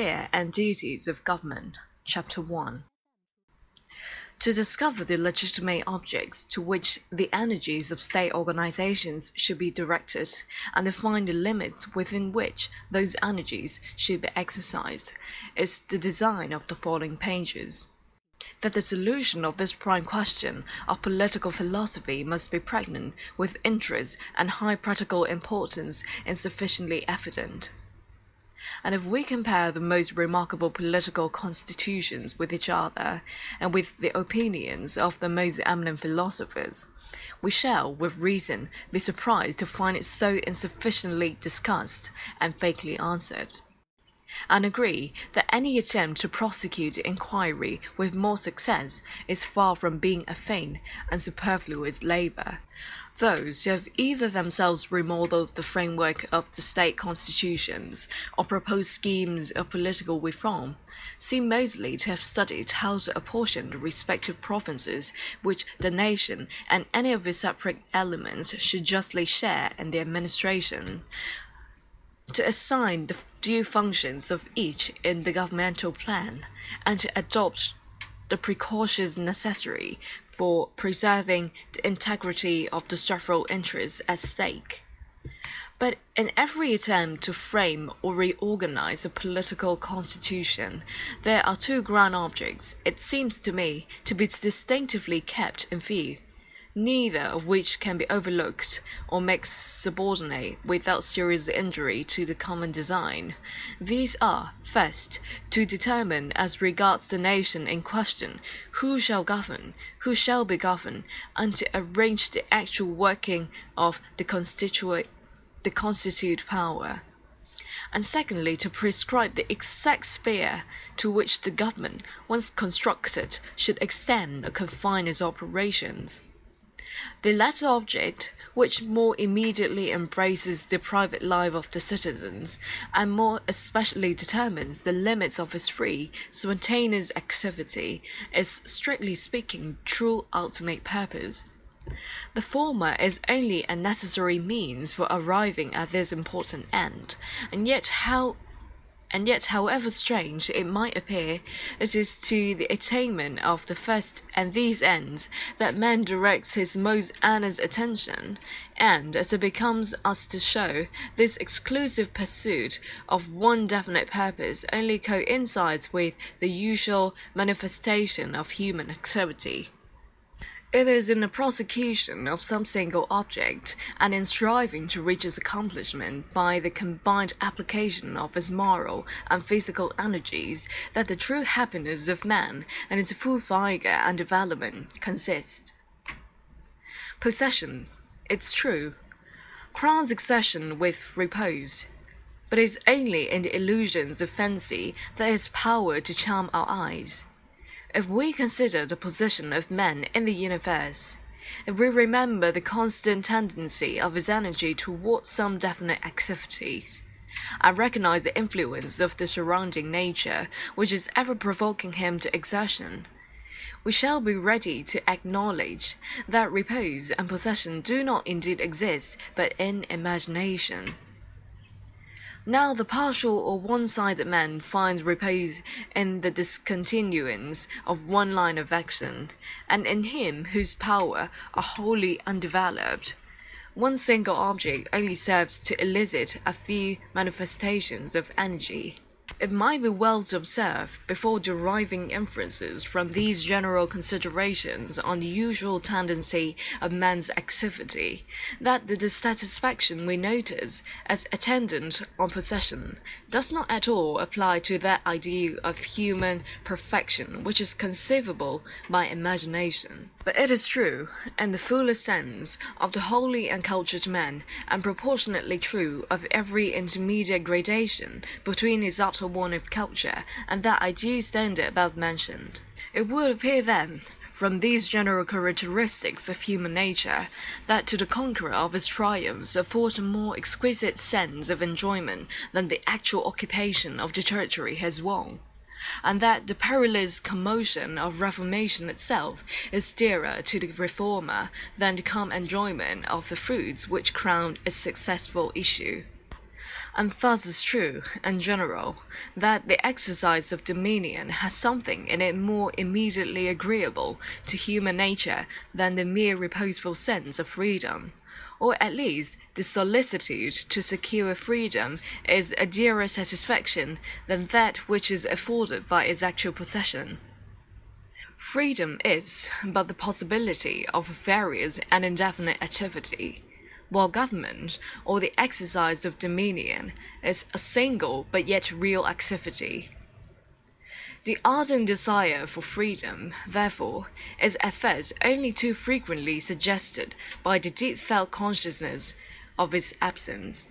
Sphere and Duties of Government, Chapter 1 To discover the legitimate objects to which the energies of state organizations should be directed, and define the limits within which those energies should be exercised, is the design of the following pages. That the solution of this prime question of political philosophy must be pregnant with interest and high practical importance is sufficiently evident. And if we compare the most remarkable political constitutions with each other, and with the opinions of the most eminent philosophers, we shall, with reason, be surprised to find it so insufficiently discussed and vaguely answered and agree that any attempt to prosecute inquiry with more success is far from being a vain and superfluous labor. Those who have either themselves remodeled the framework of the state constitutions or proposed schemes of political reform seem mostly to have studied how to apportion the respective provinces which the nation and any of its separate elements should justly share in the administration to assign the due functions of each in the governmental plan, and to adopt the precautions necessary for preserving the integrity of the several interests at stake. But in every attempt to frame or reorganize a political constitution, there are two grand objects, it seems to me, to be distinctively kept in view neither of which can be overlooked or made subordinate without serious injury to the common design. These are, first, to determine as regards the nation in question who shall govern, who shall be governed, and to arrange the actual working of the constituent the constitute power and secondly, to prescribe the exact sphere to which the government, once constructed, should extend or confine its operations. The latter object, which more immediately embraces the private life of the citizens, and more especially determines the limits of his free, spontaneous activity, is, strictly speaking, true ultimate purpose. The former is only a necessary means for arriving at this important end, and yet how and yet, however strange it might appear, it is to the attainment of the first and these ends that man directs his most earnest attention, and, as it becomes us to show, this exclusive pursuit of one definite purpose only coincides with the usual manifestation of human activity. It is in the prosecution of some single object, and in striving to reach its accomplishment by the combined application of its moral and physical energies, that the true happiness of man and its full vigor and development consist. Possession, it's true, crowns accession with repose, but it is only in the illusions of fancy that it has power to charm our eyes. If we consider the position of man in the universe, if we remember the constant tendency of his energy towards some definite activities, and recognize the influence of the surrounding nature which is ever provoking him to exertion, we shall be ready to acknowledge that repose and possession do not indeed exist but in imagination. Now the partial or one-sided man finds repose in the discontinuance of one line of action, and in him whose power are wholly undeveloped. One single object only serves to elicit a few manifestations of energy. It might be well to observe, before deriving inferences from these general considerations on the usual tendency of man's activity, that the dissatisfaction we notice as attendant on possession does not at all apply to that ideal of human perfection which is conceivable by imagination. But it is true, in the fullest sense, of the wholly uncultured man, and proportionately true of every intermediate gradation between his utter want of culture and that I ideal standard above mentioned. It would appear then, from these general characteristics of human nature, that to the conqueror of his triumphs affords a more exquisite sense of enjoyment than the actual occupation of the territory has won and that the perilous commotion of reformation itself is dearer to the reformer than the calm enjoyment of the fruits which crown its successful issue. And thus it's true, in general, that the exercise of dominion has something in it more immediately agreeable to human nature than the mere reposeful sense of freedom, or at least the solicitude to secure freedom is a dearer satisfaction than that which is afforded by its actual possession. Freedom is but the possibility of various and indefinite activity while government, or the exercise of dominion, is a single but yet real activity. The ardent desire for freedom, therefore, is at first only too frequently suggested by the deep felt consciousness of its absence.